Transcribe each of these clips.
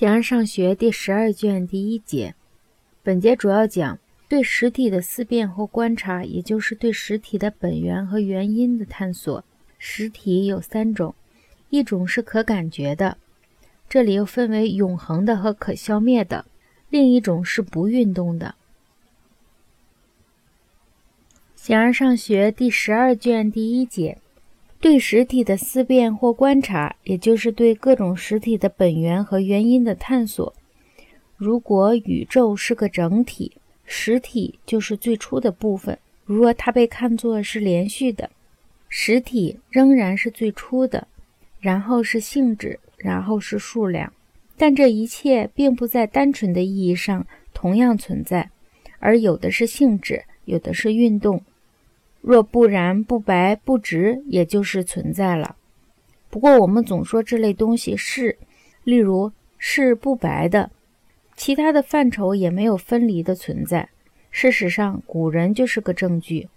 形而上学第十二卷第一节，本节主要讲对实体的思辨或观察，也就是对实体的本源和原因的探索。实体有三种，一种是可感觉的，这里又分为永恒的和可消灭的；另一种是不运动的。形而上学第十二卷第一节。对实体的思辨或观察，也就是对各种实体的本源和原因的探索。如果宇宙是个整体，实体就是最初的部分。如若它被看作是连续的，实体仍然是最初的，然后是性质，然后是数量。但这一切并不在单纯的意义上同样存在，而有的是性质，有的是运动。若不然，不白不直，也就是存在了。不过我们总说这类东西是，例如是不白的，其他的范畴也没有分离的存在。事实上，古人就是个证据，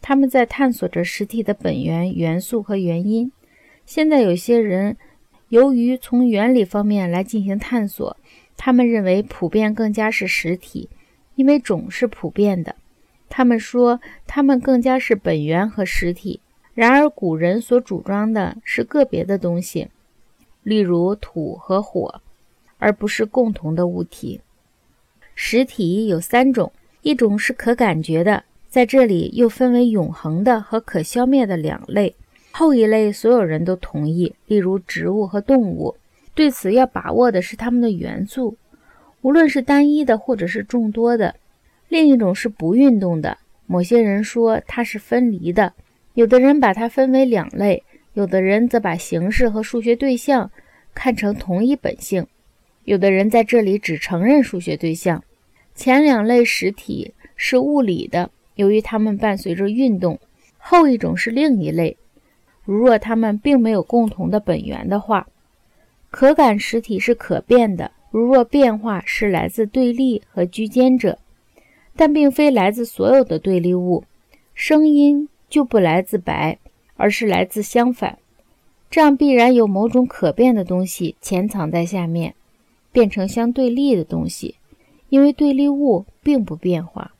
他们在探索着实体的本源、元素和原因。现在有些人由于从原理方面来进行探索，他们认为普遍更加是实体，因为种是普遍的。他们说，他们更加是本源和实体。然而，古人所主张的是个别的东西，例如土和火，而不是共同的物体。实体有三种，一种是可感觉的，在这里又分为永恒的和可消灭的两类。后一类所有人都同意，例如植物和动物。对此要把握的是它们的元素，无论是单一的或者是众多的。另一种是不运动的，某些人说它是分离的，有的人把它分为两类，有的人则把形式和数学对象看成同一本性，有的人在这里只承认数学对象。前两类实体是物理的，由于它们伴随着运动；后一种是另一类，如若它们并没有共同的本源的话，可感实体是可变的，如若变化是来自对立和居间者。但并非来自所有的对立物，声音就不来自白，而是来自相反。这样必然有某种可变的东西潜藏在下面，变成相对立的东西，因为对立物并不变化。